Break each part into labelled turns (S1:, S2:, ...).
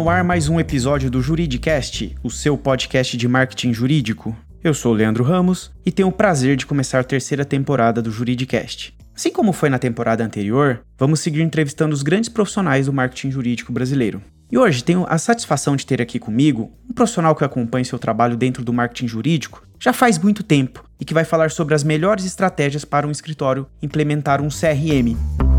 S1: no ar mais um episódio do Juridicast, o seu podcast de marketing jurídico. Eu sou Leandro Ramos e tenho o prazer de começar a terceira temporada do Juridicast. Assim como foi na temporada anterior, vamos seguir entrevistando os grandes profissionais do marketing jurídico brasileiro. E hoje tenho a satisfação de ter aqui comigo um profissional que acompanha seu trabalho dentro do marketing jurídico já faz muito tempo e que vai falar sobre as melhores estratégias para um escritório implementar um CRM.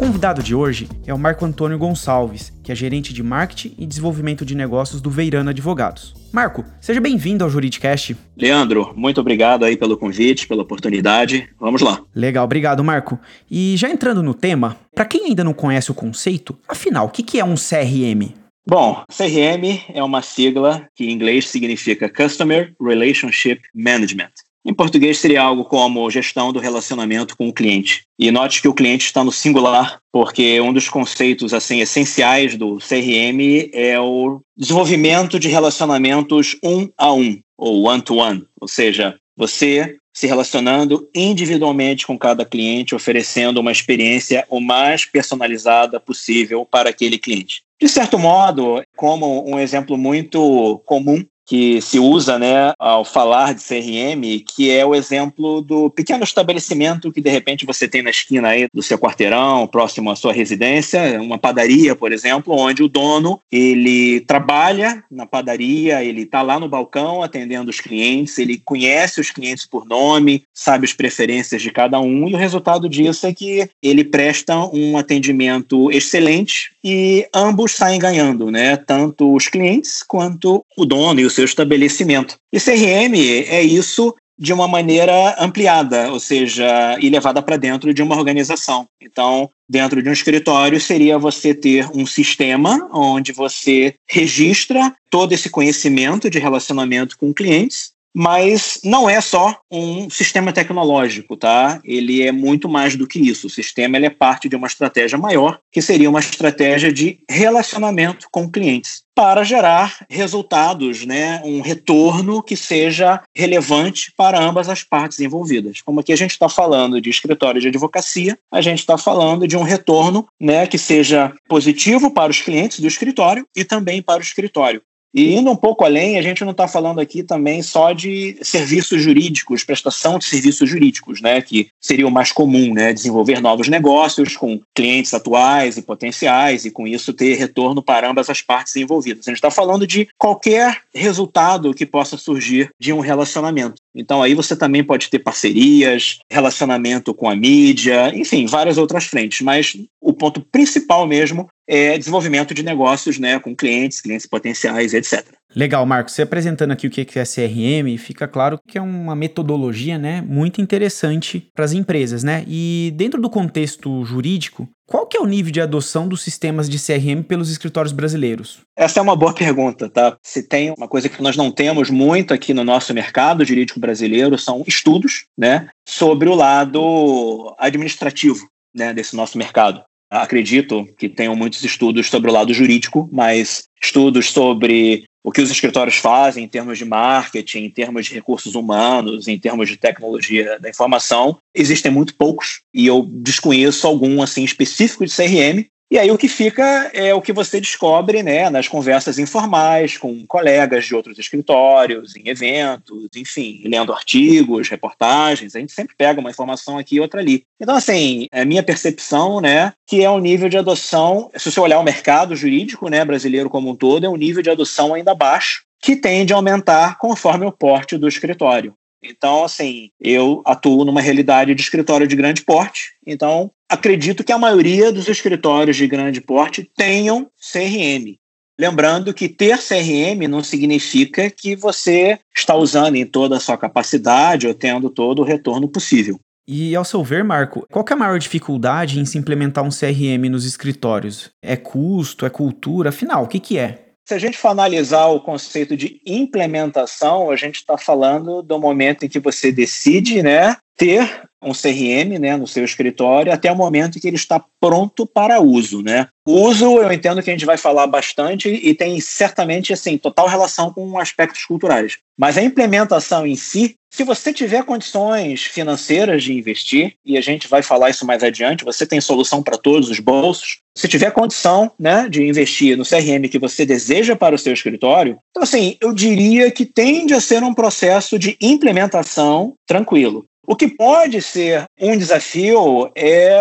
S1: O convidado de hoje é o Marco Antônio Gonçalves, que é gerente de marketing e desenvolvimento de negócios do Veirano Advogados. Marco, seja bem-vindo ao Juridicast.
S2: Leandro, muito obrigado aí pelo convite, pela oportunidade. Vamos lá.
S1: Legal, obrigado, Marco. E já entrando no tema, para quem ainda não conhece o conceito, afinal, o que é um CRM?
S2: Bom, CRM é uma sigla que em inglês significa Customer Relationship Management. Em português seria algo como gestão do relacionamento com o cliente. E note que o cliente está no singular, porque um dos conceitos assim essenciais do CRM é o desenvolvimento de relacionamentos um a um, ou one to one, ou seja, você se relacionando individualmente com cada cliente, oferecendo uma experiência o mais personalizada possível para aquele cliente. De certo modo, como um exemplo muito comum que se usa né, ao falar de CRM, que é o exemplo do pequeno estabelecimento que de repente você tem na esquina aí do seu quarteirão, próximo à sua residência, uma padaria, por exemplo, onde o dono ele trabalha na padaria, ele está lá no balcão atendendo os clientes, ele conhece os clientes por nome, sabe as preferências de cada um, e o resultado disso é que ele presta um atendimento excelente e ambos saem ganhando, né? Tanto os clientes quanto o dono e o seu estabelecimento. E CRM é isso de uma maneira ampliada, ou seja, e levada para dentro de uma organização. Então, dentro de um escritório seria você ter um sistema onde você registra todo esse conhecimento de relacionamento com clientes mas não é só um sistema tecnológico, tá? Ele é muito mais do que isso. O sistema é parte de uma estratégia maior, que seria uma estratégia de relacionamento com clientes, para gerar resultados, né? Um retorno que seja relevante para ambas as partes envolvidas. Como aqui a gente está falando de escritório de advocacia, a gente está falando de um retorno, né? Que seja positivo para os clientes do escritório e também para o escritório. E indo um pouco além, a gente não está falando aqui também só de serviços jurídicos, prestação de serviços jurídicos, né, que seria o mais comum, né, desenvolver novos negócios com clientes atuais e potenciais e com isso ter retorno para ambas as partes envolvidas. A gente está falando de qualquer resultado que possa surgir de um relacionamento. Então aí você também pode ter parcerias, relacionamento com a mídia, enfim, várias outras frentes. Mas o ponto principal mesmo é desenvolvimento de negócios né, com clientes, clientes potenciais, etc.
S1: Legal, Marcos. Você apresentando aqui o que é CRM, fica claro que é uma metodologia né, muito interessante para as empresas. Né? E dentro do contexto jurídico, qual que é o nível de adoção dos sistemas de CRM pelos escritórios brasileiros?
S2: Essa é uma boa pergunta, tá? Se tem uma coisa que nós não temos muito aqui no nosso mercado jurídico brasileiro, são estudos né, sobre o lado administrativo né, desse nosso mercado. Acredito que tenham muitos estudos sobre o lado jurídico, mas estudos sobre o que os escritórios fazem em termos de marketing, em termos de recursos humanos, em termos de tecnologia da informação, existem muito poucos. E eu desconheço algum assim específico de CRM, e aí o que fica é o que você descobre né, nas conversas informais com colegas de outros escritórios, em eventos, enfim, lendo artigos, reportagens, a gente sempre pega uma informação aqui e outra ali. Então, assim, é minha percepção, né, que é um nível de adoção, se você olhar o mercado jurídico né, brasileiro como um todo, é um nível de adoção ainda baixo, que tende a aumentar conforme o porte do escritório. Então, assim, eu atuo numa realidade de escritório de grande porte, então acredito que a maioria dos escritórios de grande porte tenham CRM. Lembrando que ter CRM não significa que você está usando em toda a sua capacidade ou tendo todo o retorno possível.
S1: E ao seu ver, Marco, qual é a maior dificuldade em se implementar um CRM nos escritórios? É custo, é cultura? Afinal, o que, que é?
S2: Se a gente for analisar o conceito de implementação, a gente está falando do momento em que você decide né, ter um CRM né, no seu escritório até o momento em que ele está pronto para uso. Né? Uso, eu entendo que a gente vai falar bastante e tem certamente assim, total relação com aspectos culturais. Mas a implementação em si, se você tiver condições financeiras de investir, e a gente vai falar isso mais adiante, você tem solução para todos os bolsos. Se tiver condição né, de investir no CRM que você deseja para o seu escritório, então assim, eu diria que tende a ser um processo de implementação tranquilo. O que pode ser um desafio é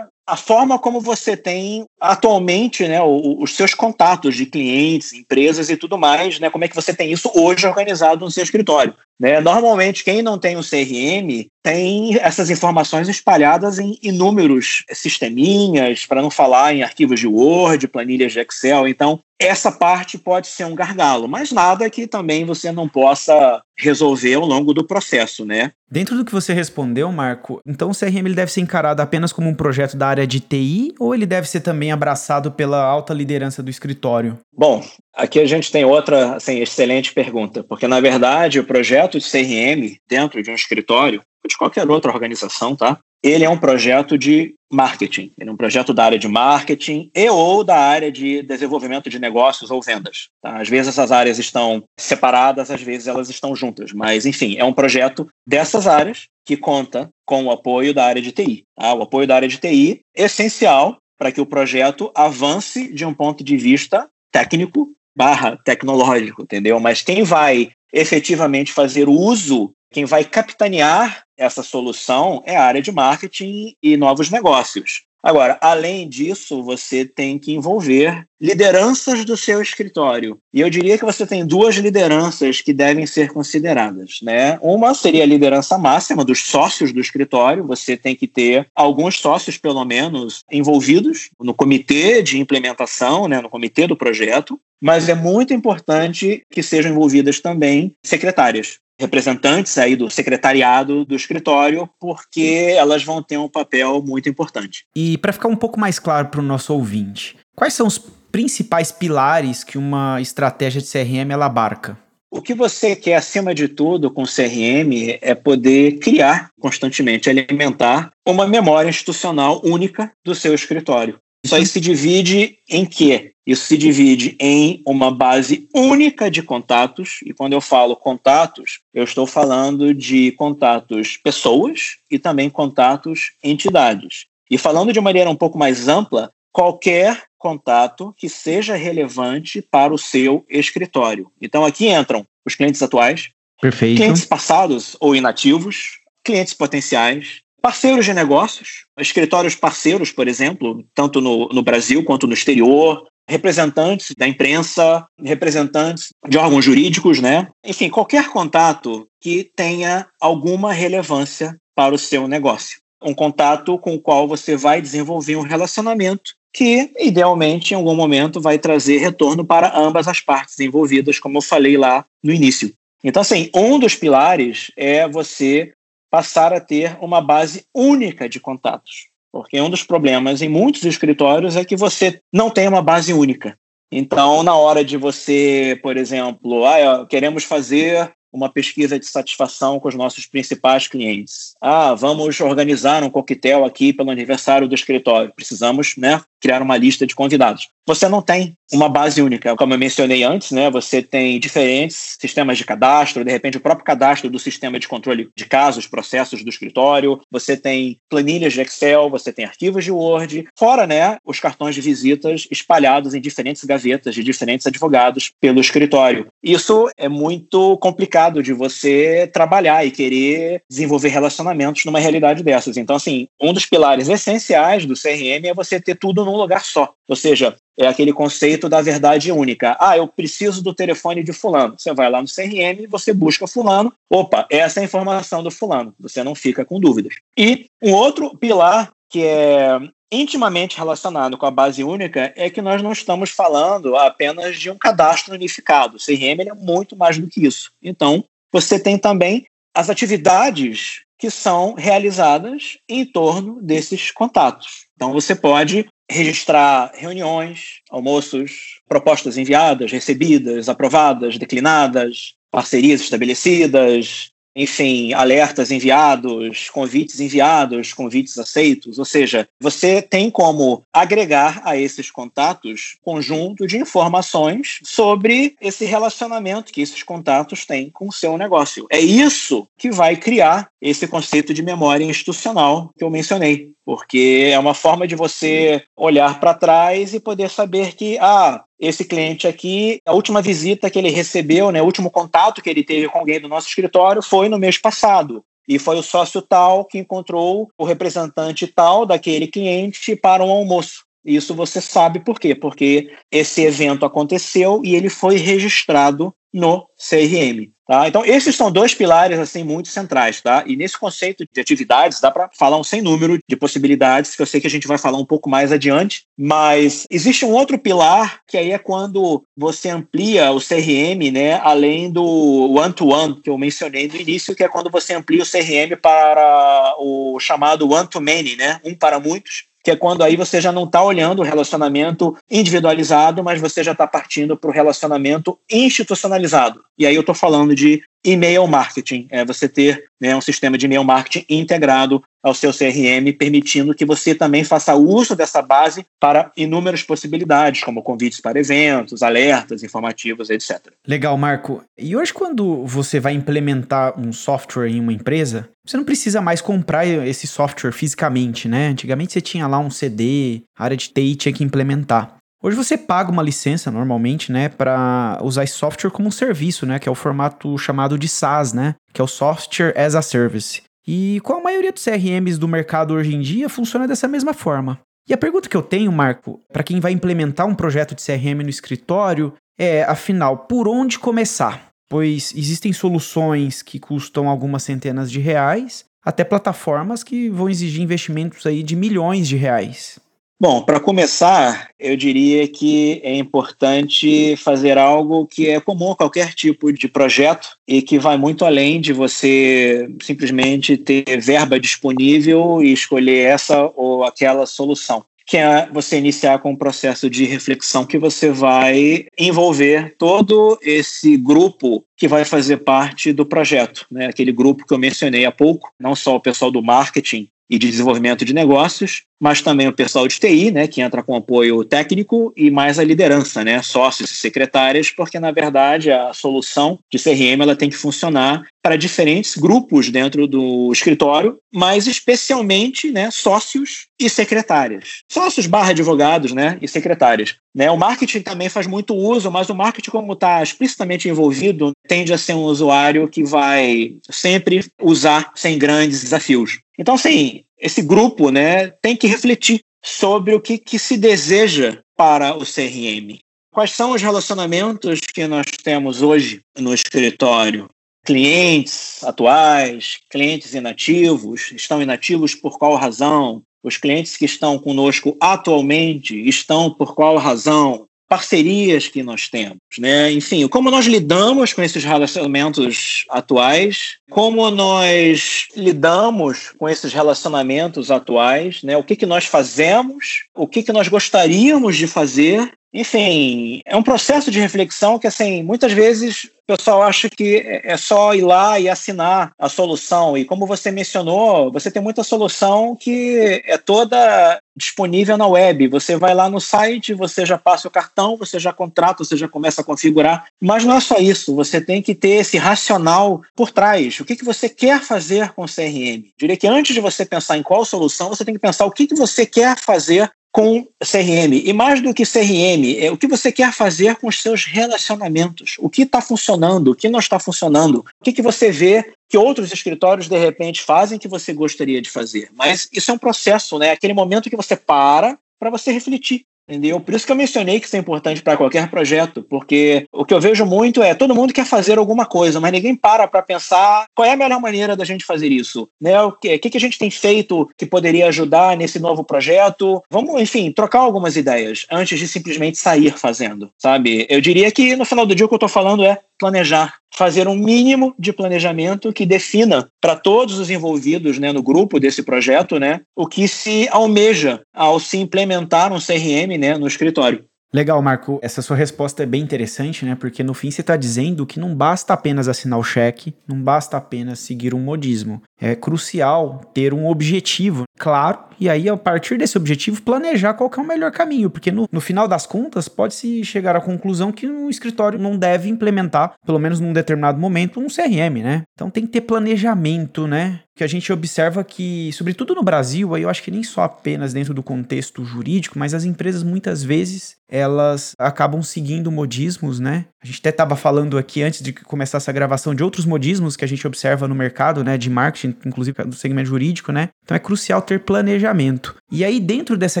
S2: a forma como você tem atualmente né, os seus contatos de clientes, empresas e tudo mais, né, como é que você tem isso hoje organizado no seu escritório. Né? Normalmente, quem não tem um CRM tem essas informações espalhadas em inúmeros sisteminhas, para não falar em arquivos de Word, planilhas de Excel. Então, essa parte pode ser um gargalo, mas nada que também você não possa resolver ao longo do processo, né?
S1: Dentro do que você respondeu, Marco, então o CRM ele deve ser encarado apenas como um projeto da área de TI ou ele deve ser também abraçado pela alta liderança do escritório?
S2: Bom, aqui a gente tem outra assim, excelente pergunta, porque na verdade o projeto de CRM dentro de um escritório de qualquer outra organização, tá? Ele é um projeto de marketing, ele é um projeto da área de marketing e ou da área de desenvolvimento de negócios ou vendas. Tá? Às vezes essas áreas estão separadas, às vezes elas estão juntas, mas enfim, é um projeto dessas áreas que conta com o apoio da área de TI. Tá? O apoio da área de TI é essencial para que o projeto avance de um ponto de vista técnico barra tecnológico, entendeu? Mas quem vai efetivamente fazer uso quem vai capitanear essa solução é a área de marketing e novos negócios. Agora, além disso, você tem que envolver lideranças do seu escritório. E eu diria que você tem duas lideranças que devem ser consideradas, né? Uma seria a liderança máxima dos sócios do escritório. Você tem que ter alguns sócios, pelo menos, envolvidos no comitê de implementação, né, no comitê do projeto. Mas é muito importante que sejam envolvidas também secretárias representantes aí do secretariado do escritório, porque elas vão ter um papel muito importante.
S1: E para ficar um pouco mais claro para o nosso ouvinte, quais são os principais pilares que uma estratégia de CRM ela abarca?
S2: O que você quer, acima de tudo, com o CRM é poder criar constantemente, alimentar uma memória institucional única do seu escritório. Isso aí se divide em quê? Isso se divide em uma base única de contatos, e quando eu falo contatos, eu estou falando de contatos pessoas e também contatos entidades. E falando de maneira um pouco mais ampla, qualquer contato que seja relevante para o seu escritório. Então aqui entram os clientes atuais,
S1: Perfeito.
S2: clientes passados ou inativos, clientes potenciais, Parceiros de negócios, escritórios parceiros, por exemplo, tanto no, no Brasil quanto no exterior, representantes da imprensa, representantes de órgãos jurídicos, né? Enfim, qualquer contato que tenha alguma relevância para o seu negócio. Um contato com o qual você vai desenvolver um relacionamento que, idealmente, em algum momento, vai trazer retorno para ambas as partes envolvidas, como eu falei lá no início. Então, assim, um dos pilares é você passar a ter uma base única de contatos. Porque um dos problemas em muitos escritórios é que você não tem uma base única. Então, na hora de você, por exemplo, ah, queremos fazer uma pesquisa de satisfação com os nossos principais clientes. Ah, vamos organizar um coquetel aqui pelo aniversário do escritório. Precisamos, né, criar uma lista de convidados. Você não tem uma base única, como eu mencionei antes, né? Você tem diferentes sistemas de cadastro, de repente o próprio cadastro do sistema de controle de casos, processos do escritório, você tem planilhas de Excel, você tem arquivos de Word, fora, né, os cartões de visitas espalhados em diferentes gavetas de diferentes advogados pelo escritório. Isso é muito complicado de você trabalhar e querer desenvolver relacionamentos numa realidade dessas. Então, assim, um dos pilares essenciais do CRM é você ter tudo num lugar só. Ou seja, é aquele conceito da verdade única. Ah, eu preciso do telefone de fulano. Você vai lá no CRM, você busca fulano. Opa, essa é a informação do fulano. Você não fica com dúvidas. E um outro pilar que é intimamente relacionado com a base única é que nós não estamos falando apenas de um cadastro unificado. O CRM é muito mais do que isso. Então, você tem também as atividades que são realizadas em torno desses contatos. Então, você pode registrar reuniões, almoços, propostas enviadas, recebidas, aprovadas, declinadas, parcerias estabelecidas, enfim, alertas enviados, convites enviados, convites aceitos. Ou seja, você tem como agregar a esses contatos conjunto de informações sobre esse relacionamento que esses contatos têm com o seu negócio. É isso que vai criar esse conceito de memória institucional que eu mencionei porque é uma forma de você olhar para trás e poder saber que, ah, esse cliente aqui, a última visita que ele recebeu, né, o último contato que ele teve com alguém do nosso escritório foi no mês passado. E foi o sócio tal que encontrou o representante tal daquele cliente para um almoço. Isso você sabe por quê? Porque esse evento aconteceu e ele foi registrado no CRM. Tá? Então, esses são dois pilares assim muito centrais. Tá? E nesse conceito de atividades, dá para falar um sem número de possibilidades, que eu sei que a gente vai falar um pouco mais adiante, mas existe um outro pilar, que aí é quando você amplia o CRM, né, além do one-to-one, -one, que eu mencionei no início, que é quando você amplia o CRM para o chamado one-to-many, né, um para muitos, que é quando aí você já não está olhando o relacionamento individualizado, mas você já está partindo para o relacionamento institucionalizado. E aí eu estou falando de e-mail marketing, é você ter né, um sistema de e-mail marketing integrado ao seu CRM, permitindo que você também faça uso dessa base para inúmeras possibilidades, como convites para eventos, alertas informativos, etc.
S1: Legal, Marco. E hoje, quando você vai implementar um software em uma empresa, você não precisa mais comprar esse software fisicamente, né? Antigamente você tinha lá um CD, a área de TI tinha que implementar. Hoje você paga uma licença normalmente, né, para usar esse software como um serviço, né, que é o formato chamado de SaaS, né, que é o Software as a Service. E com a maioria dos CRMs do mercado hoje em dia funciona dessa mesma forma. E a pergunta que eu tenho, Marco, para quem vai implementar um projeto de CRM no escritório é, afinal, por onde começar? Pois existem soluções que custam algumas centenas de reais, até plataformas que vão exigir investimentos aí de milhões de reais.
S2: Bom, para começar, eu diria que é importante fazer algo que é comum a qualquer tipo de projeto e que vai muito além de você simplesmente ter verba disponível e escolher essa ou aquela solução que é você iniciar com um processo de reflexão que você vai envolver todo esse grupo que vai fazer parte do projeto, né? Aquele grupo que eu mencionei há pouco, não só o pessoal do marketing e de desenvolvimento de negócios, mas também o pessoal de TI, né, que entra com apoio técnico e mais a liderança, né, sócios e secretárias, porque na verdade a solução de CRM ela tem que funcionar para diferentes grupos dentro do escritório, mas especialmente, né, sócios e secretárias. Sócios barra advogados, né, e secretárias. Né, o marketing também faz muito uso, mas o marketing como está explicitamente envolvido tende a ser um usuário que vai sempre usar sem grandes desafios. Então, assim, esse grupo né, tem que refletir sobre o que, que se deseja para o CRM. Quais são os relacionamentos que nós temos hoje no escritório? Clientes atuais, clientes inativos, estão inativos por qual razão? Os clientes que estão conosco atualmente estão por qual razão? Parcerias que nós temos, né? Enfim, como nós lidamos com esses relacionamentos atuais, como nós lidamos com esses relacionamentos atuais, né? O que que nós fazemos, o que que nós gostaríamos de fazer enfim, é um processo de reflexão que, assim, muitas vezes o pessoal acha que é só ir lá e assinar a solução. E como você mencionou, você tem muita solução que é toda disponível na web. Você vai lá no site, você já passa o cartão, você já contrata, você já começa a configurar. Mas não é só isso. Você tem que ter esse racional por trás. O que, que você quer fazer com o CRM? Diria que antes de você pensar em qual solução, você tem que pensar o que, que você quer fazer com CRM. E mais do que CRM, é o que você quer fazer com os seus relacionamentos. O que está funcionando, o que não está funcionando. O que, que você vê que outros escritórios, de repente, fazem que você gostaria de fazer. Mas isso é um processo, né? Aquele momento que você para para você refletir. Entendeu? Por isso que eu mencionei que isso é importante para qualquer projeto, porque o que eu vejo muito é todo mundo quer fazer alguma coisa, mas ninguém para para pensar qual é a melhor maneira da gente fazer isso, né? O que, que, a gente tem feito que poderia ajudar nesse novo projeto? Vamos, enfim, trocar algumas ideias antes de simplesmente sair fazendo, sabe? Eu diria que no final do dia o que eu estou falando é planejar, fazer um mínimo de planejamento que defina para todos os envolvidos né, no grupo desse projeto né, o que se almeja ao se implementar um CRM né, no escritório.
S1: Legal, Marco. Essa sua resposta é bem interessante, né? Porque no fim você está dizendo que não basta apenas assinar o cheque, não basta apenas seguir um modismo. É crucial ter um objetivo claro e aí, a partir desse objetivo, planejar qual é o melhor caminho, porque no, no final das contas, pode-se chegar à conclusão que um escritório não deve implementar, pelo menos num determinado momento, um CRM, né? Então tem que ter planejamento, né? Que a gente observa que, sobretudo no Brasil, aí eu acho que nem só apenas dentro do contexto jurídico, mas as empresas muitas vezes elas acabam seguindo modismos, né? A gente até estava falando aqui antes de começar essa gravação de outros modismos que a gente observa no mercado, né, de marketing, inclusive do segmento jurídico, né? Então é crucial ter planejamento. E aí dentro dessa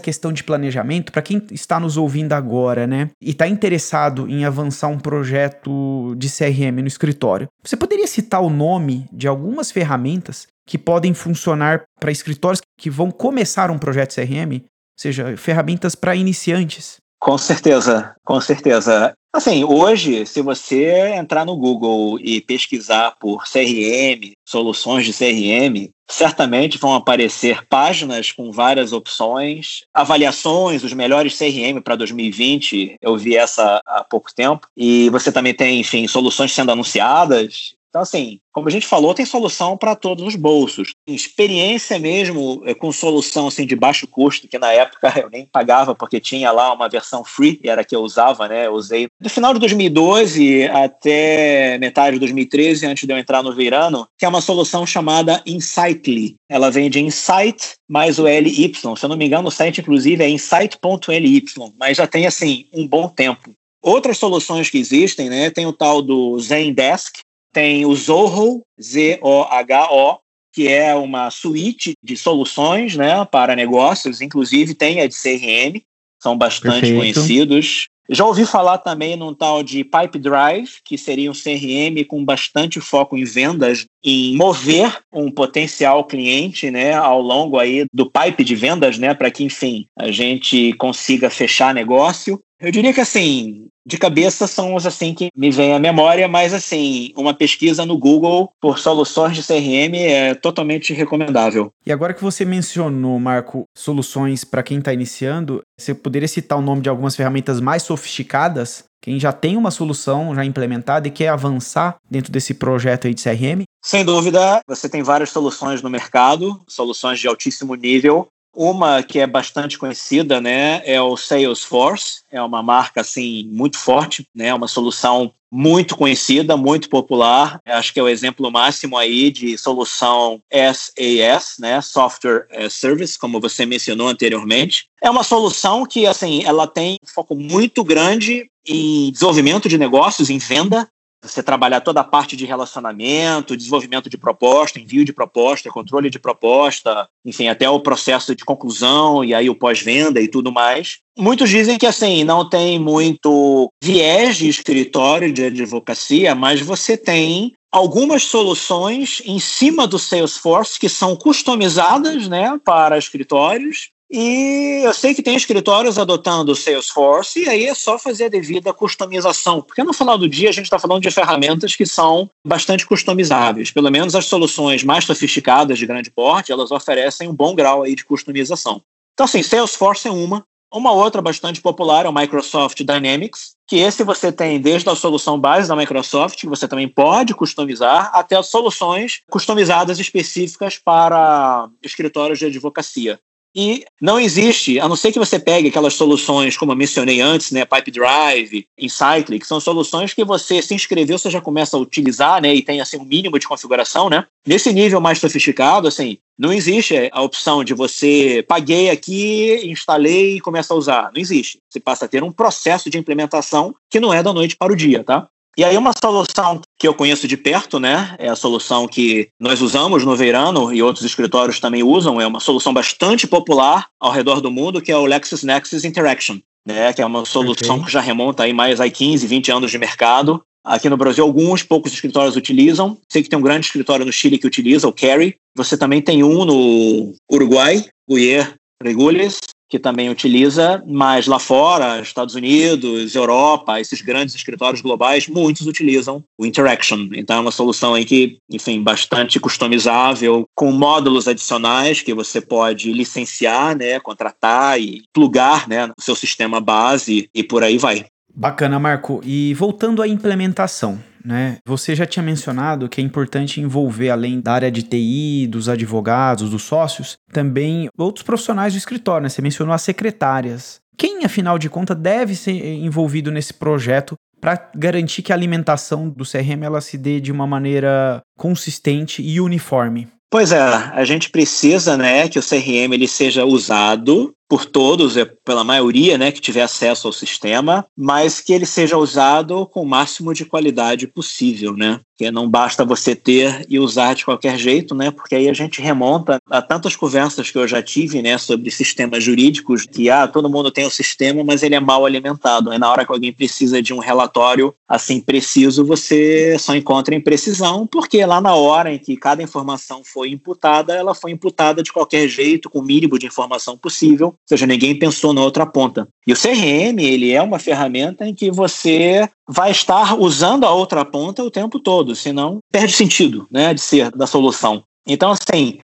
S1: questão de planejamento, para quem está nos ouvindo agora, né, e está interessado em avançar um projeto de CRM no escritório, você poderia citar o nome de algumas ferramentas que podem funcionar para escritórios que vão começar um projeto CRM, ou seja, ferramentas para iniciantes.
S2: Com certeza, com certeza. Assim, hoje, se você entrar no Google e pesquisar por CRM, soluções de CRM, certamente vão aparecer páginas com várias opções, avaliações, os melhores CRM para 2020. Eu vi essa há pouco tempo. E você também tem, enfim, soluções sendo anunciadas. Então, assim, como a gente falou, tem solução para todos os bolsos. Experiência mesmo é, com solução assim, de baixo custo, que na época eu nem pagava porque tinha lá uma versão free, e era a que eu usava, né? Eu usei do final de 2012 até metade de 2013, antes de eu entrar no Verano, que é uma solução chamada Insightly. Ela vem de Insight mais o LY. Se eu não me engano, o site, inclusive, é insight.ly, mas já tem assim um bom tempo. Outras soluções que existem, né? Tem o tal do Zendesk, tem o Zoho, Z-O-H-O, que é uma suíte de soluções né, para negócios, inclusive tem a de CRM, são bastante Perfeito. conhecidos. Já ouvi falar também num tal de Pipe Drive, que seria um CRM com bastante foco em vendas, em mover um potencial cliente, né, ao longo aí do pipe de vendas, né, para que enfim a gente consiga fechar negócio. Eu diria que assim, de cabeça são os assim que me vem à memória, mas assim, uma pesquisa no Google por soluções de CRM é totalmente recomendável.
S1: E agora que você mencionou, Marco, soluções para quem está iniciando, você poderia citar o nome de algumas ferramentas mais sofisticadas? Quem já tem uma solução já implementada e quer avançar dentro desse projeto aí de CRM?
S2: Sem dúvida, você tem várias soluções no mercado, soluções de altíssimo nível. Uma que é bastante conhecida, né, é o Salesforce. É uma marca assim muito forte, né, uma solução muito conhecida, muito popular. Acho que é o exemplo máximo aí de solução SaaS, né, Software as Service, como você mencionou anteriormente. É uma solução que assim, ela tem um foco muito grande em desenvolvimento de negócios, em venda, você trabalhar toda a parte de relacionamento, desenvolvimento de proposta, envio de proposta, controle de proposta, enfim, até o processo de conclusão e aí o pós-venda e tudo mais. Muitos dizem que assim não tem muito viés de escritório de advocacia, mas você tem algumas soluções em cima do Salesforce que são customizadas, né, para escritórios e eu sei que tem escritórios adotando o Salesforce, e aí é só fazer a devida customização, porque no final do dia a gente está falando de ferramentas que são bastante customizáveis. Pelo menos as soluções mais sofisticadas de grande porte, elas oferecem um bom grau aí de customização. Então, assim, Salesforce é uma. Uma outra bastante popular é o Microsoft Dynamics, que esse você tem desde a solução base da Microsoft, que você também pode customizar, até as soluções customizadas específicas para escritórios de advocacia. E não existe, a não ser que você pegue aquelas soluções, como eu mencionei antes, né, Pipe Drive, Insightly, que são soluções que você se inscreveu, você já começa a utilizar, né, e tem assim um mínimo de configuração, né? Nesse nível mais sofisticado, assim, não existe a opção de você paguei aqui, instalei e começa a usar. Não existe. Você passa a ter um processo de implementação que não é da noite para o dia, tá? E aí uma solução que eu conheço de perto, né, é a solução que nós usamos no Verano e outros escritórios também usam, é uma solução bastante popular ao redor do mundo, que é o LexisNexis Interaction, né, que é uma solução okay. que já remonta aí mais a 15, 20 anos de mercado. Aqui no Brasil, alguns poucos escritórios utilizam. Sei que tem um grande escritório no Chile que utiliza, o Carry. Você também tem um no Uruguai, Guier Regules. Que também utiliza, mas lá fora, Estados Unidos, Europa, esses grandes escritórios globais, muitos utilizam o Interaction. Então é uma solução aí que, enfim, bastante customizável, com módulos adicionais que você pode licenciar, né, contratar e plugar, né, no seu sistema base e por aí vai.
S1: Bacana, Marco. E voltando à implementação, né? Você já tinha mencionado que é importante envolver, além da área de TI, dos advogados, dos sócios, também outros profissionais do escritório, né? Você mencionou as secretárias. Quem, afinal de contas, deve ser envolvido nesse projeto para garantir que a alimentação do CRM ela se dê de uma maneira consistente e uniforme?
S2: Pois é, a gente precisa, né, que o CRM ele seja usado por todos, é, pela maioria né, que tiver acesso ao sistema, mas que ele seja usado com o máximo de qualidade possível, né? Que não basta você ter e usar de qualquer jeito, né? Porque aí a gente remonta a tantas conversas que eu já tive, né, sobre sistemas jurídicos, que ah, todo mundo tem o sistema, mas ele é mal alimentado. Aí na hora que alguém precisa de um relatório assim preciso, você só encontra imprecisão, porque lá na hora em que cada informação foi imputada, ela foi imputada de qualquer jeito, com o mínimo de informação possível, seja, ninguém pensou na outra ponta. E o CRM, ele é uma ferramenta em que você vai estar usando a outra ponta o tempo todo, senão perde sentido, né, de ser da solução. Então, assim,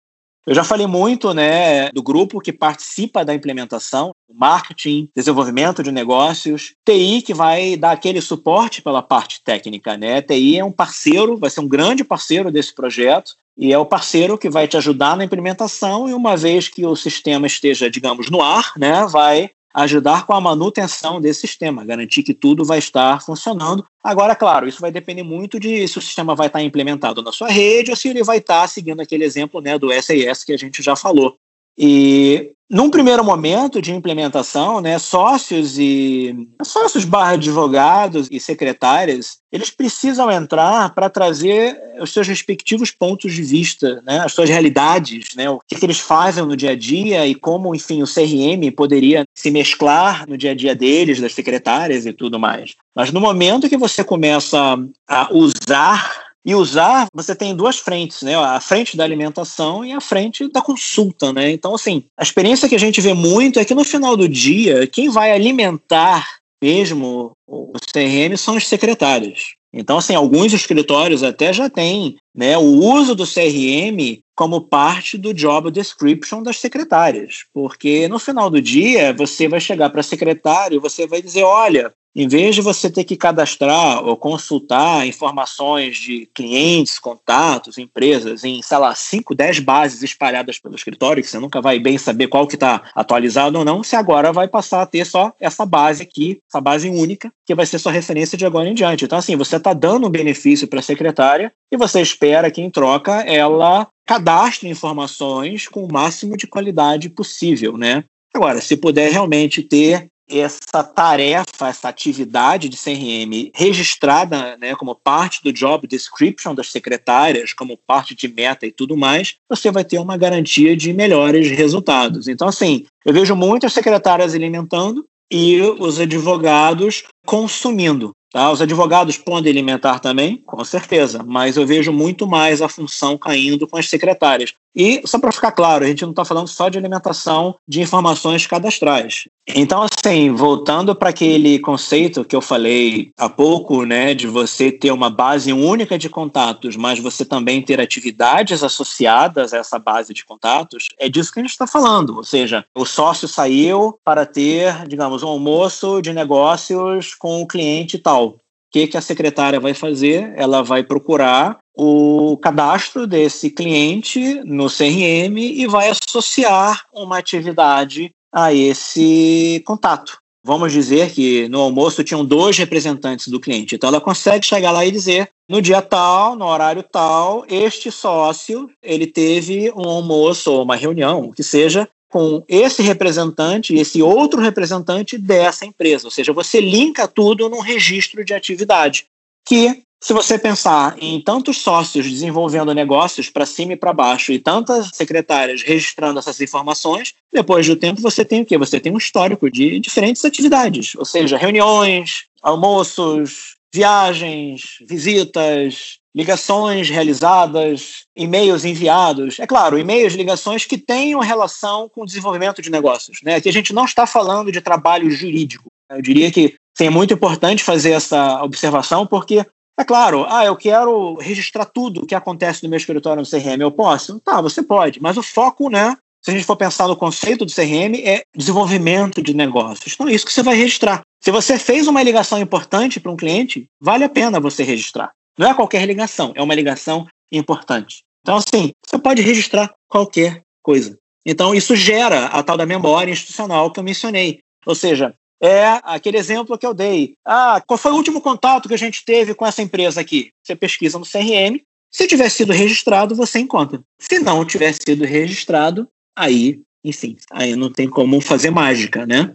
S2: eu já falei muito, né, do grupo que participa da implementação, marketing, desenvolvimento de negócios, TI que vai dar aquele suporte pela parte técnica, né? TI é um parceiro, vai ser um grande parceiro desse projeto e é o parceiro que vai te ajudar na implementação e uma vez que o sistema esteja, digamos, no ar, né, vai ajudar com a manutenção desse sistema, garantir que tudo vai estar funcionando. Agora, claro, isso vai depender muito de se o sistema vai estar implementado na sua rede ou se ele vai estar seguindo aquele exemplo né, do SAS que a gente já falou. E num primeiro momento de implementação, né, sócios e sócios barra advogados e secretárias, eles precisam entrar para trazer os seus respectivos pontos de vista, né, as suas realidades, né, o que, que eles fazem no dia a dia e como, enfim, o CRM poderia se mesclar no dia a dia deles, das secretárias e tudo mais. Mas no momento que você começa a usar e usar, você tem duas frentes, né? A frente da alimentação e a frente da consulta, né? Então, assim, a experiência que a gente vê muito é que no final do dia, quem vai alimentar mesmo o CRM são os secretários. Então, assim, alguns escritórios até já têm né, o uso do CRM como parte do job description das secretárias. Porque no final do dia, você vai chegar para a secretária e você vai dizer: olha, em vez de você ter que cadastrar ou consultar informações de clientes, contatos, empresas em, sei lá, 5, 10 bases espalhadas pelo escritório, que você nunca vai bem saber qual que está atualizado ou não, você agora vai passar a ter só essa base aqui, essa base única, que vai ser sua referência de agora em diante. Então, assim, você está dando um benefício para a secretária e você espera que, em troca, ela cadastre informações com o máximo de qualidade possível, né? Agora, se puder realmente ter essa tarefa, essa atividade de CRM registrada né, como parte do job description das secretárias, como parte de meta e tudo mais, você vai ter uma garantia de melhores resultados. Então, assim, eu vejo muitas secretárias alimentando e os advogados consumindo. Tá? Os advogados podem alimentar também, com certeza, mas eu vejo muito mais a função caindo com as secretárias. E, só para ficar claro, a gente não está falando só de alimentação de informações cadastrais. Então, assim, voltando para aquele conceito que eu falei há pouco, né, de você ter uma base única de contatos, mas você também ter atividades associadas a essa base de contatos, é disso que a gente está falando. Ou seja, o sócio saiu para ter, digamos, um almoço de negócios com o cliente tal. O que, que a secretária vai fazer? Ela vai procurar o cadastro desse cliente no CRM e vai associar uma atividade a esse contato. Vamos dizer que no almoço tinham dois representantes do cliente. Então ela consegue chegar lá e dizer: no dia tal, no horário tal, este sócio ele teve um almoço ou uma reunião, que seja, com esse representante e esse outro representante dessa empresa. Ou seja, você linka tudo num registro de atividade que se você pensar em tantos sócios desenvolvendo negócios para cima e para baixo e tantas secretárias registrando essas informações, depois do tempo você tem o quê? Você tem um histórico de diferentes atividades, ou seja, reuniões, almoços, viagens, visitas, ligações realizadas, e-mails enviados. É claro, e-mails, ligações que tenham relação com o desenvolvimento de negócios. Né? Aqui a gente não está falando de trabalho jurídico. Eu diria que sim, é muito importante fazer essa observação, porque é claro, ah, eu quero registrar tudo o que acontece no meu escritório no CRM. Eu posso? Tá, você pode, mas o foco, né? Se a gente for pensar no conceito do CRM, é desenvolvimento de negócios. Então, é isso que você vai registrar. Se você fez uma ligação importante para um cliente, vale a pena você registrar. Não é qualquer ligação, é uma ligação importante. Então, assim, você pode registrar qualquer coisa. Então, isso gera a tal da memória institucional que eu mencionei. Ou seja, é aquele exemplo que eu dei. Ah, qual foi o último contato que a gente teve com essa empresa aqui? Você pesquisa no CRM. Se tiver sido registrado, você encontra. Se não tiver sido registrado, aí, enfim, aí não tem como fazer mágica, né?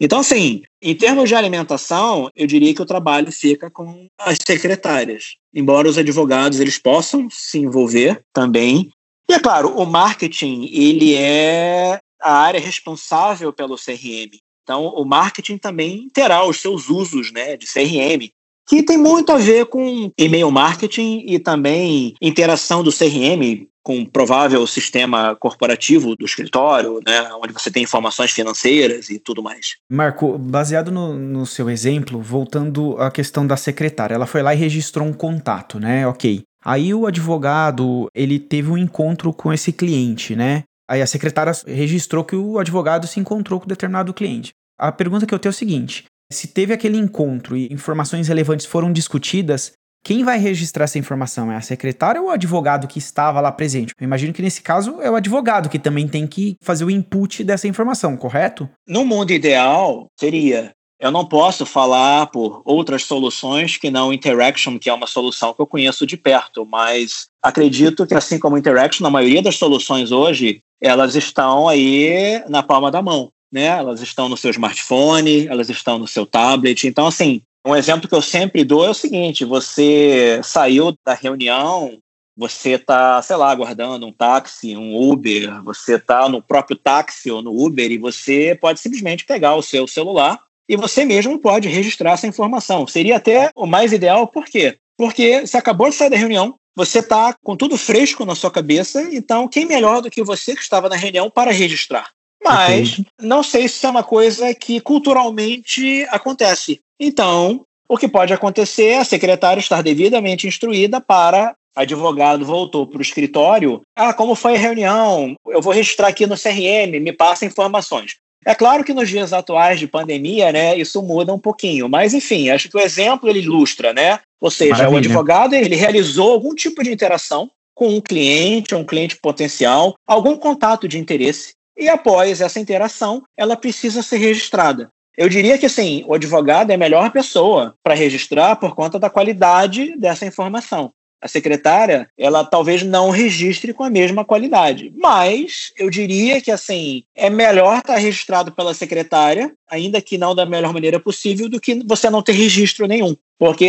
S2: Então, assim, em termos de alimentação, eu diria que o trabalho fica com as secretárias. Embora os advogados eles possam se envolver também. E é claro, o marketing ele é a área responsável pelo CRM. Então, o marketing também terá os seus usos né, de CRM, que tem muito a ver com e-mail marketing e também interação do CRM com o provável sistema corporativo do escritório, né, onde você tem informações financeiras e tudo mais.
S1: Marco, baseado no, no seu exemplo, voltando à questão da secretária, ela foi lá e registrou um contato, né? Ok. Aí o advogado, ele teve um encontro com esse cliente, né? Aí a secretária registrou que o advogado se encontrou com determinado cliente. A pergunta que eu tenho é o seguinte: se teve aquele encontro e informações relevantes foram discutidas, quem vai registrar essa informação? É a secretária ou o advogado que estava lá presente? Eu imagino que nesse caso é o advogado que também tem que fazer o input dessa informação, correto?
S2: No mundo ideal, seria. Eu não posso falar por outras soluções que não Interaction, que é uma solução que eu conheço de perto, mas acredito que, assim como Interaction, na maioria das soluções hoje, elas estão aí na palma da mão. Né? Elas estão no seu smartphone, elas estão no seu tablet. Então, assim, um exemplo que eu sempre dou é o seguinte: você saiu da reunião, você está, sei lá, aguardando um táxi, um Uber, você está no próprio táxi ou no Uber e você pode simplesmente pegar o seu celular e você mesmo pode registrar essa informação. Seria até o mais ideal, por quê? Porque você acabou de sair da reunião, você está com tudo fresco na sua cabeça, então quem melhor do que você que estava na reunião para registrar? Mas não sei se é uma coisa que culturalmente acontece. Então, o que pode acontecer é a secretária estar devidamente instruída para advogado voltou para o escritório. Ah, como foi a reunião? Eu vou registrar aqui no CRM, me passa informações. É claro que nos dias atuais de pandemia, né, isso muda um pouquinho, mas enfim, acho que o exemplo ele ilustra, né? Ou seja, Maravilha. o advogado ele realizou algum tipo de interação com um cliente, um cliente potencial, algum contato de interesse, e após essa interação, ela precisa ser registrada. Eu diria que assim, o advogado é a melhor pessoa para registrar por conta da qualidade dessa informação. A secretária, ela talvez não registre com a mesma qualidade, mas eu diria que assim, é melhor estar tá registrado pela secretária, ainda que não da melhor maneira possível, do que você não ter registro nenhum. Porque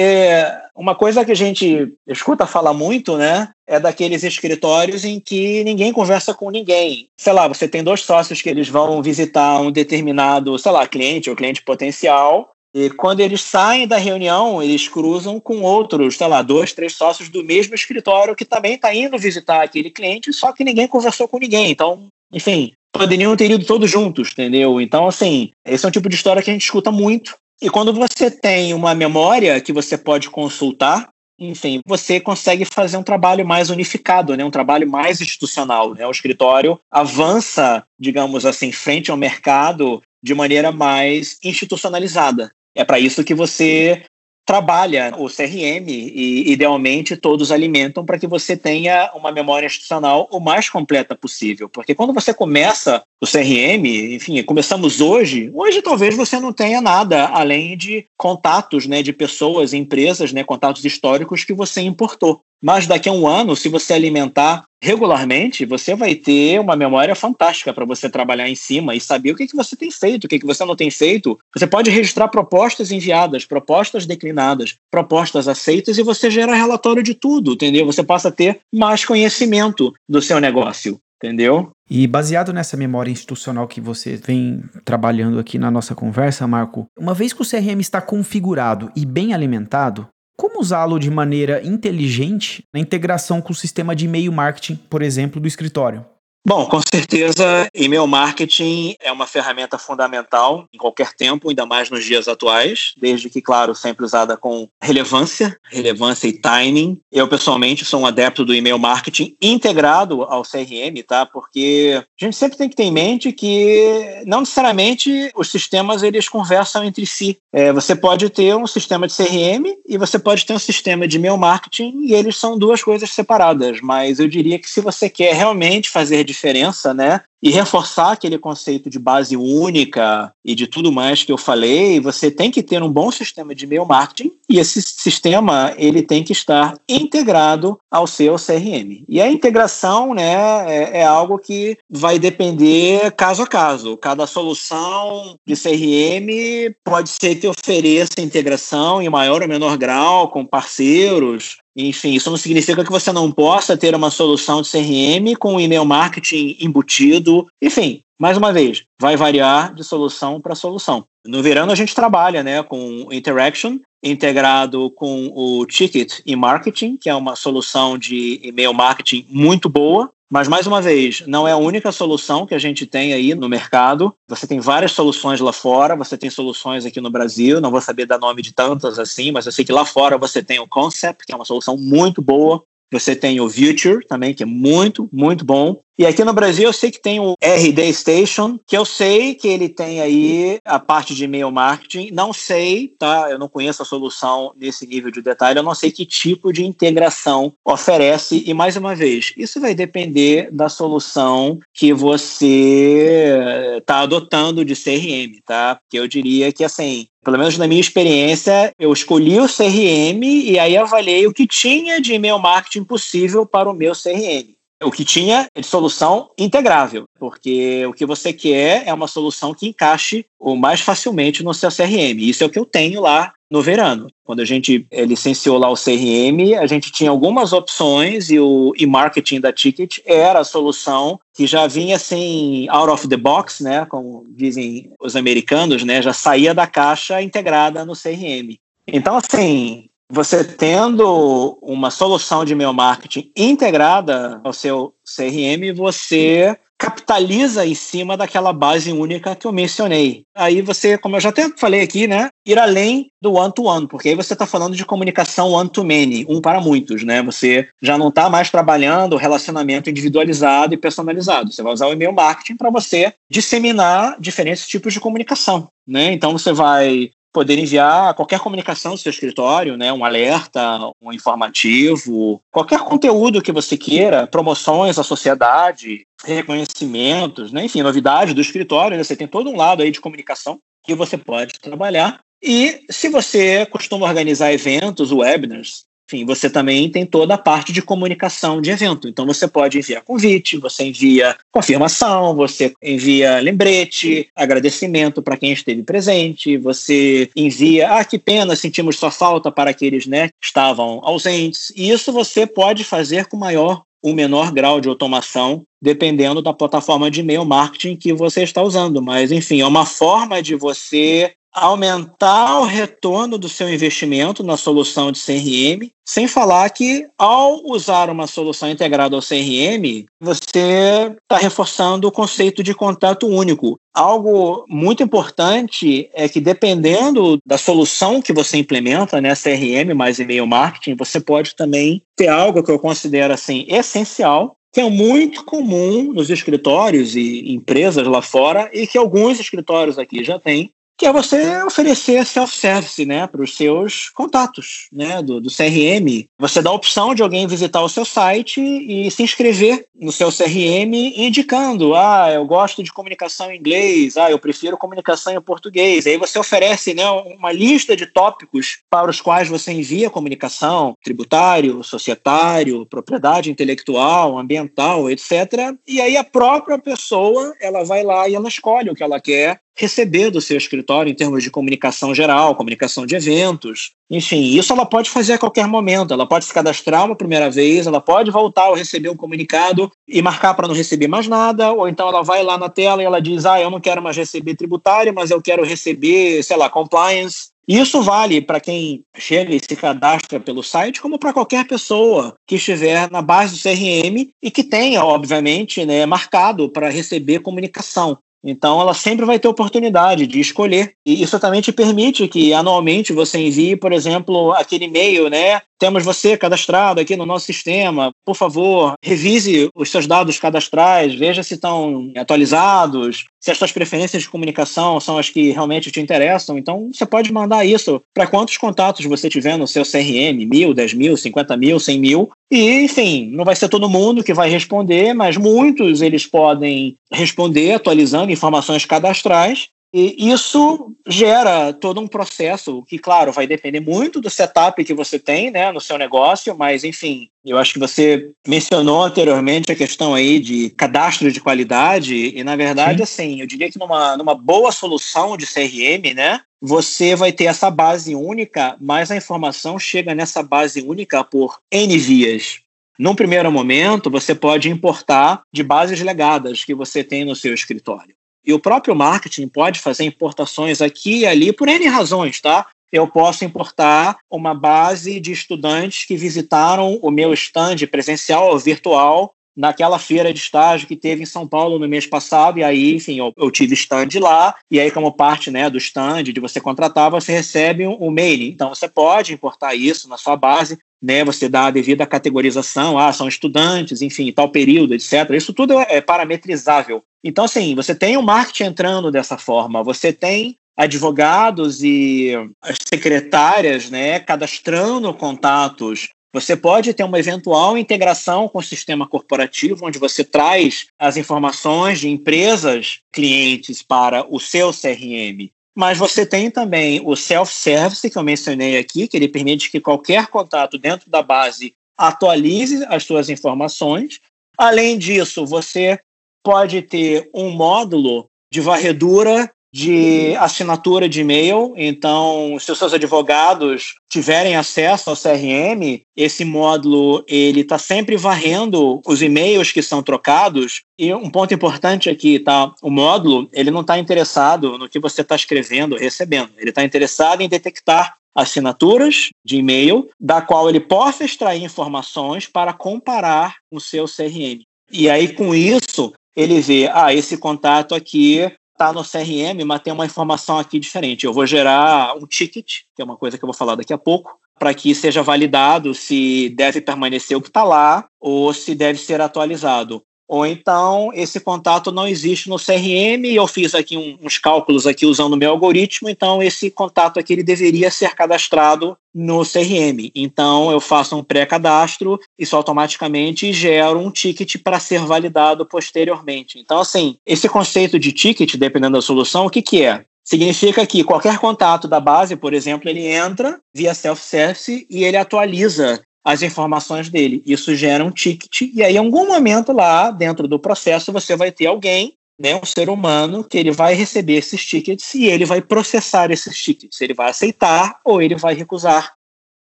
S2: uma coisa que a gente escuta falar muito, né, é daqueles escritórios em que ninguém conversa com ninguém. Sei lá, você tem dois sócios que eles vão visitar um determinado, sei lá, cliente ou cliente potencial, e quando eles saem da reunião, eles cruzam com outros, sei lá, dois, três sócios do mesmo escritório que também está indo visitar aquele cliente, só que ninguém conversou com ninguém. Então, enfim, poderiam ter ido todos juntos, entendeu? Então, assim, esse é um tipo de história que a gente escuta muito. E quando você tem uma memória que você pode consultar, enfim, você consegue fazer um trabalho mais unificado, né? um trabalho mais institucional. Né? O escritório avança, digamos assim, frente ao mercado de maneira mais institucionalizada. É para isso que você trabalha o CRM e, idealmente, todos alimentam para que você tenha uma memória institucional o mais completa possível. Porque quando você começa o CRM, enfim, começamos hoje, hoje talvez você não tenha nada além de contatos né, de pessoas, empresas, né, contatos históricos que você importou. Mas daqui a um ano, se você alimentar regularmente, você vai ter uma memória fantástica para você trabalhar em cima e saber o que, que você tem feito, o que, que você não tem feito. Você pode registrar propostas enviadas, propostas declinadas, propostas aceitas e você gera relatório de tudo, entendeu? Você passa a ter mais conhecimento do seu negócio, entendeu?
S1: E baseado nessa memória institucional que você vem trabalhando aqui na nossa conversa, Marco, uma vez que o CRM está configurado e bem alimentado, como usá-lo de maneira inteligente na integração com o sistema de e-mail marketing, por exemplo, do escritório?
S2: Bom, com certeza, e-mail marketing é uma ferramenta fundamental em qualquer tempo, ainda mais nos dias atuais, desde que, claro, sempre usada com relevância, relevância e timing. Eu, pessoalmente, sou um adepto do e-mail marketing integrado ao CRM, tá? Porque a gente sempre tem que ter em mente que não necessariamente os sistemas eles conversam entre si. É, você pode ter um sistema de CRM e você pode ter um sistema de e-mail marketing e eles são duas coisas separadas, mas eu diria que se você quer realmente fazer diferença, né? E reforçar aquele conceito de base única e de tudo mais que eu falei, você tem que ter um bom sistema de e-mail marketing e esse sistema ele tem que estar integrado ao seu CRM. E a integração né, é, é algo que vai depender caso a caso. Cada solução de CRM pode ser que ofereça integração em maior ou menor grau com parceiros, enfim, isso não significa que você não possa ter uma solução de CRM com e-mail marketing embutido. Enfim, mais uma vez, vai variar de solução para solução. No verão a gente trabalha né, com Interaction, integrado com o Ticket e Marketing, que é uma solução de e-mail marketing muito boa. Mas, mais uma vez, não é a única solução que a gente tem aí no mercado. Você tem várias soluções lá fora, você tem soluções aqui no Brasil, não vou saber dar nome de tantas assim, mas eu sei que lá fora você tem o Concept, que é uma solução muito boa. Você tem o Future também, que é muito, muito bom. E aqui no Brasil eu sei que tem o RD Station, que eu sei que ele tem aí a parte de e-mail marketing. Não sei, tá? Eu não conheço a solução nesse nível de detalhe. Eu não sei que tipo de integração oferece. E mais uma vez, isso vai depender da solução que você está adotando de CRM, tá? Porque eu diria que assim, pelo menos na minha experiência, eu escolhi o CRM e aí avaliei o que tinha de e-mail marketing possível para o meu CRM o que tinha de solução integrável, porque o que você quer é uma solução que encaixe o mais facilmente no seu CRM. Isso é o que eu tenho lá no verano. Quando a gente eh, licenciou lá o CRM, a gente tinha algumas opções e o e-marketing da Ticket era a solução que já vinha assim out of the box, né, como dizem os americanos, né, já saía da caixa integrada no CRM. Então assim, você tendo uma solução de e-mail marketing integrada ao seu CRM, você capitaliza em cima daquela base única que eu mencionei. Aí você, como eu já até falei aqui, né, ir além do one-to-one, -one, porque aí você está falando de comunicação one-to-many, um para muitos, né? Você já não está mais trabalhando relacionamento individualizado e personalizado. Você vai usar o e-mail marketing para você disseminar diferentes tipos de comunicação, né? Então você vai poder enviar qualquer comunicação do seu escritório, né, um alerta, um informativo, qualquer conteúdo que você queira, promoções à sociedade, reconhecimentos, né, enfim, novidades do escritório, né, você tem todo um lado aí de comunicação que você pode trabalhar. E se você costuma organizar eventos, webinars, enfim, você também tem toda a parte de comunicação de evento. Então você pode enviar convite, você envia confirmação, você envia lembrete, agradecimento para quem esteve presente, você envia, ah, que pena, sentimos sua falta para aqueles né, que estavam ausentes. E isso você pode fazer com maior ou menor grau de automação, dependendo da plataforma de e-mail marketing que você está usando. Mas, enfim, é uma forma de você aumentar o retorno do seu investimento na solução de CRM, sem falar que ao usar uma solução integrada ao CRM, você está reforçando o conceito de contato único. Algo muito importante é que dependendo da solução que você implementa, né, CRM mais e-mail marketing, você pode também ter algo que eu considero assim essencial, que é muito comum nos escritórios e empresas lá fora e que alguns escritórios aqui já têm, que é você oferecer self-service né, para os seus contatos né, do, do CRM. Você dá a opção de alguém visitar o seu site e se inscrever no seu CRM indicando, ah, eu gosto de comunicação em inglês, ah, eu prefiro comunicação em português. Aí você oferece né, uma lista de tópicos para os quais você envia comunicação, tributário, societário, propriedade intelectual, ambiental, etc. E aí a própria pessoa, ela vai lá e ela escolhe o que ela quer receber do seu escritório em termos de comunicação geral, comunicação de eventos. Enfim, isso ela pode fazer a qualquer momento. Ela pode se cadastrar uma primeira vez, ela pode voltar ao receber um comunicado e marcar para não receber mais nada, ou então ela vai lá na tela e ela diz: Ah, eu não quero mais receber tributário, mas eu quero receber, sei lá, compliance. Isso vale para quem chega e se cadastra pelo site, como para qualquer pessoa que estiver na base do CRM e que tenha, obviamente, né, marcado para receber comunicação. Então, ela sempre vai ter oportunidade de escolher. E isso também te permite que anualmente você envie, por exemplo, aquele e-mail, né? Temos você cadastrado aqui no nosso sistema. Por favor, revise os seus dados cadastrais, veja se estão atualizados, se as suas preferências de comunicação são as que realmente te interessam. Então, você pode mandar isso para quantos contatos você tiver no seu CRM: mil, dez mil, cinquenta mil, cem mil. E, enfim, não vai ser todo mundo que vai responder, mas muitos eles podem responder atualizando informações cadastrais e isso gera todo um processo que, claro, vai depender muito do setup que você tem né, no seu negócio, mas, enfim, eu acho que você mencionou anteriormente a questão aí de cadastro de qualidade, e, na verdade, Sim. assim, eu diria que numa, numa boa solução de CRM, né, você vai ter essa base única, mas a informação chega nessa base única por N vias. Num primeiro momento, você pode importar de bases legadas que você tem no seu escritório. E o próprio marketing pode fazer importações aqui e ali por N razões, tá? Eu posso importar uma base de estudantes que visitaram o meu stand presencial ou virtual naquela feira de estágio que teve em São Paulo no mês passado, e aí, enfim, eu, eu tive stand lá, e aí, como parte né, do stand de você contratar, você recebe um, um mailing. Então, você pode importar isso na sua base, né, você dá a devida categorização, ah, são estudantes, enfim, tal período, etc. Isso tudo é, é parametrizável. Então, assim, você tem o marketing entrando dessa forma, você tem advogados e as secretárias, né, cadastrando contatos. Você pode ter uma eventual integração com o sistema corporativo, onde você traz as informações de empresas clientes para o seu CRM. Mas você tem também o self-service, que eu mencionei aqui, que ele permite que qualquer contato dentro da base atualize as suas informações. Além disso, você pode ter um módulo de varredura de assinatura de e-mail. Então, se os seus advogados tiverem acesso ao CRM, esse módulo ele está sempre varrendo os e-mails que são trocados. E um ponto importante aqui, tá? O módulo ele não está interessado no que você está escrevendo, recebendo. Ele está interessado em detectar assinaturas de e-mail, da qual ele possa extrair informações para comparar o seu CRM. E aí, com isso, ele vê, ah, esse contato aqui está no CRM, mas tem uma informação aqui diferente. Eu vou gerar um ticket, que é uma coisa que eu vou falar daqui a pouco, para que seja validado se deve permanecer o que está lá ou se deve ser atualizado ou então esse contato não existe no CRM e eu fiz aqui um, uns cálculos aqui usando o meu algoritmo, então esse contato aqui ele deveria ser cadastrado no CRM. Então eu faço um pré-cadastro, isso automaticamente gera um ticket para ser validado posteriormente. Então assim, esse conceito de ticket, dependendo da solução, o que que é? Significa que qualquer contato da base, por exemplo, ele entra via self-service e ele atualiza as informações dele. Isso gera um ticket, e aí, em algum momento lá dentro do processo, você vai ter alguém, né, um ser humano, que ele vai receber esses tickets e ele vai processar esses tickets. Ele vai aceitar ou ele vai recusar.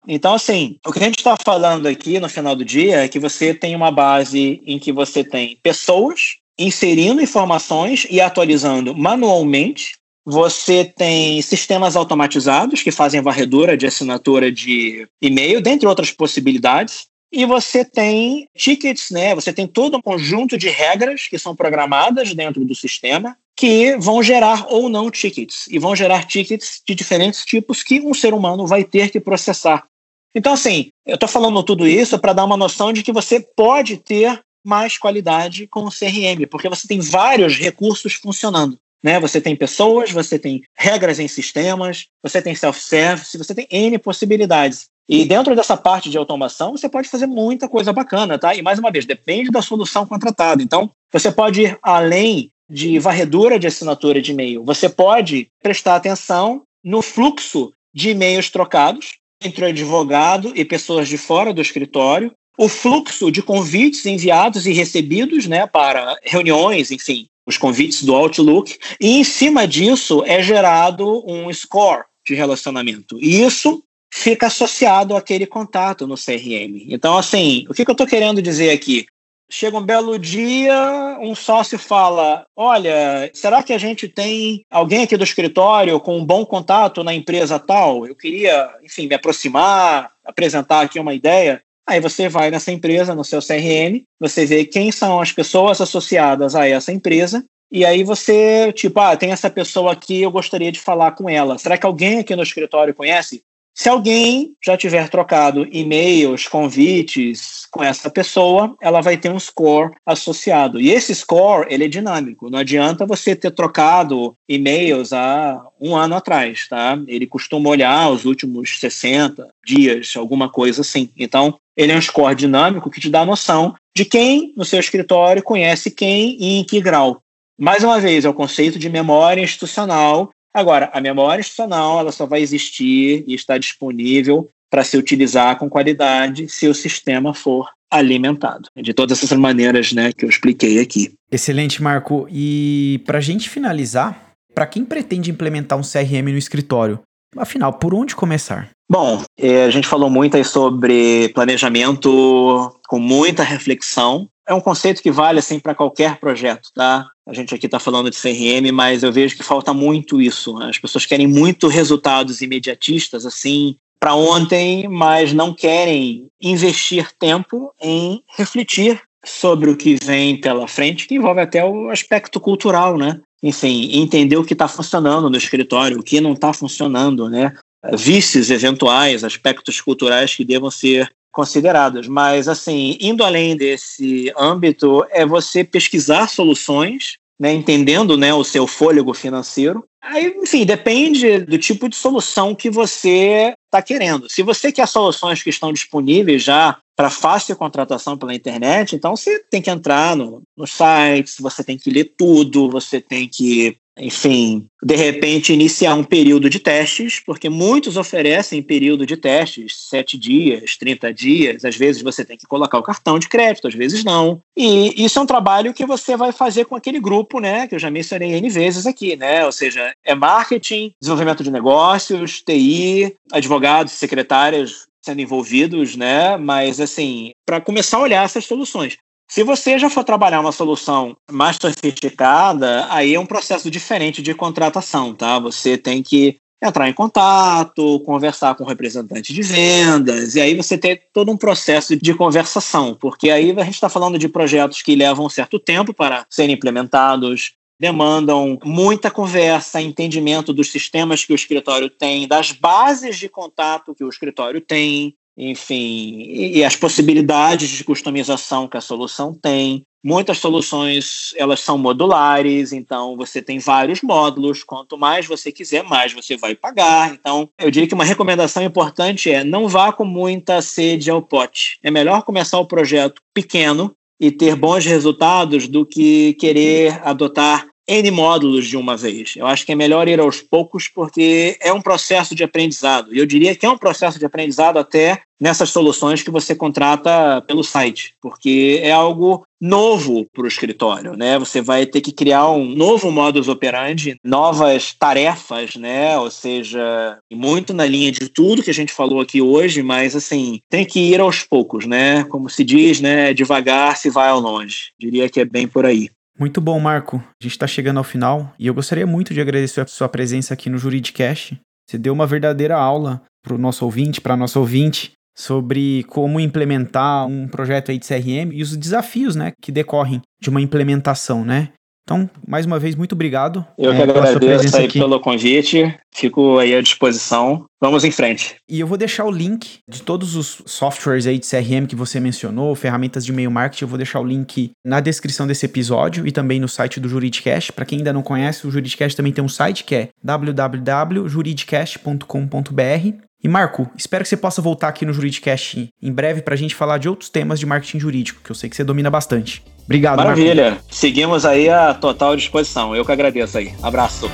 S2: Então, assim, o que a gente está falando aqui no final do dia é que você tem uma base em que você tem pessoas inserindo informações e atualizando manualmente você tem sistemas automatizados que fazem varredura de assinatura de e-mail, dentre outras possibilidades. E você tem tickets, né? Você tem todo um conjunto de regras que são programadas dentro do sistema que vão gerar ou não tickets. E vão gerar tickets de diferentes tipos que um ser humano vai ter que processar. Então, assim, eu estou falando tudo isso para dar uma noção de que você pode ter mais qualidade com o CRM, porque você tem vários recursos funcionando. Né? Você tem pessoas, você tem regras em sistemas, você tem self-service, você tem N possibilidades. E dentro dessa parte de automação, você pode fazer muita coisa bacana, tá? E mais uma vez, depende da solução contratada. Então, você pode ir além de varredura de assinatura de e-mail. Você pode prestar atenção no fluxo de e-mails trocados entre o advogado e pessoas de fora do escritório, o fluxo de convites enviados e recebidos, né, para reuniões, enfim, os convites do Outlook, e em cima disso é gerado um score de relacionamento. E isso fica associado àquele contato no CRM. Então, assim, o que, que eu estou querendo dizer aqui? Chega um belo dia, um sócio fala: Olha, será que a gente tem alguém aqui do escritório com um bom contato na empresa tal? Eu queria, enfim, me aproximar, apresentar aqui uma ideia. Aí você vai nessa empresa, no seu CRM, você vê quem são as pessoas associadas a essa empresa, e aí você, tipo, ah, tem essa pessoa aqui, eu gostaria de falar com ela. Será que alguém aqui no escritório conhece? Se alguém já tiver trocado e-mails, convites com essa pessoa, ela vai ter um score associado. E esse score, ele é dinâmico. Não adianta você ter trocado e-mails há um ano atrás, tá? Ele costuma olhar os últimos 60 dias, alguma coisa assim. Então, ele é um score dinâmico que te dá a noção de quem no seu escritório conhece quem e em que grau. Mais uma vez, é o conceito de memória institucional Agora, a memória institucional ela só vai existir e estar disponível para se utilizar com qualidade se o sistema for alimentado. De todas essas maneiras né, que eu expliquei aqui.
S1: Excelente, Marco. E para a gente finalizar, para quem pretende implementar um CRM no escritório, afinal, por onde começar?
S2: Bom, é, a gente falou muito aí sobre planejamento com muita reflexão. É um conceito que vale assim para qualquer projeto, tá? A gente aqui está falando de CRM, mas eu vejo que falta muito isso. As pessoas querem muito resultados imediatistas, assim, para ontem, mas não querem investir tempo em refletir sobre o que vem pela frente, que envolve até o aspecto cultural, né? Enfim, entender o que está funcionando no escritório, o que não está funcionando, né? Vícios eventuais, aspectos culturais que devam ser considerados. Mas, assim, indo além desse âmbito, é você pesquisar soluções, né, entendendo né, o seu fôlego financeiro. Aí, enfim, depende do tipo de solução que você está querendo. Se você quer soluções que estão disponíveis já para fácil contratação pela internet, então você tem que entrar no, no site, você tem que ler tudo, você tem que enfim, de repente iniciar um período de testes, porque muitos oferecem período de testes, sete dias, 30 dias, às vezes você tem que colocar o cartão de crédito, às vezes não. E isso é um trabalho que você vai fazer com aquele grupo, né, que eu já mencionei N vezes aqui, né, ou seja, é marketing, desenvolvimento de negócios, TI, advogados, secretárias sendo envolvidos, né, mas assim, para começar a olhar essas soluções. Se você já for trabalhar uma solução mais sofisticada, aí é um processo diferente de contratação, tá? Você tem que entrar em contato, conversar com o representante de vendas, e aí você tem todo um processo de conversação, porque aí a gente está falando de projetos que levam um certo tempo para serem implementados, demandam muita conversa, entendimento dos sistemas que o escritório tem, das bases de contato que o escritório tem, enfim, e, as possibilidades de customização que a solução tem. Muitas soluções elas são modulares, então você tem vários módulos. Quanto mais você quiser, mais você vai pagar. Então, eu diria que uma recomendação importante é não vá com muita sede ao pote. É melhor começar o projeto pequeno e ter bons resultados do que querer adotar N módulos de uma vez. Eu acho que é melhor ir aos poucos porque é um processo de aprendizado. E eu diria que é um processo de aprendizado até nessas soluções que você contrata pelo site, porque é algo novo para o escritório, né? Você vai ter que criar um novo modus operandi, novas tarefas, né? Ou seja, muito na linha de tudo que a gente falou aqui hoje, mas assim, tem que ir aos poucos, né? Como se diz, né? Devagar se vai ao longe. Diria que é bem por aí.
S1: Muito bom, Marco. A gente está chegando ao final e eu gostaria muito de agradecer a sua presença aqui no Juridicast. Você deu uma verdadeira aula para o nosso ouvinte, para a nossa ouvinte, sobre como implementar um projeto aí de CRM e os desafios, né, que decorrem de uma implementação, né? Então, mais uma vez, muito obrigado.
S2: Eu que é, agradeço aí aqui. pelo convite. Fico aí à disposição. Vamos em frente.
S1: E eu vou deixar o link de todos os softwares aí de CRM que você mencionou, ferramentas de e-mail marketing. Eu vou deixar o link na descrição desse episódio e também no site do Juridicast. Para quem ainda não conhece, o Juridicast também tem um site que é www.juridicast.com.br. E Marco, espero que você possa voltar aqui no Juridicast em breve para a gente falar de outros temas de marketing jurídico, que eu sei que você domina bastante. Obrigado,
S2: Maravilha. Marco. Seguimos aí a total disposição. Eu que agradeço aí. Abraço.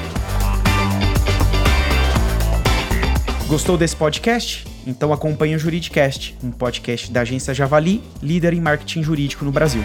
S1: Gostou desse podcast? Então acompanhe o Juridicast, um podcast da agência Javali, líder em marketing jurídico no Brasil.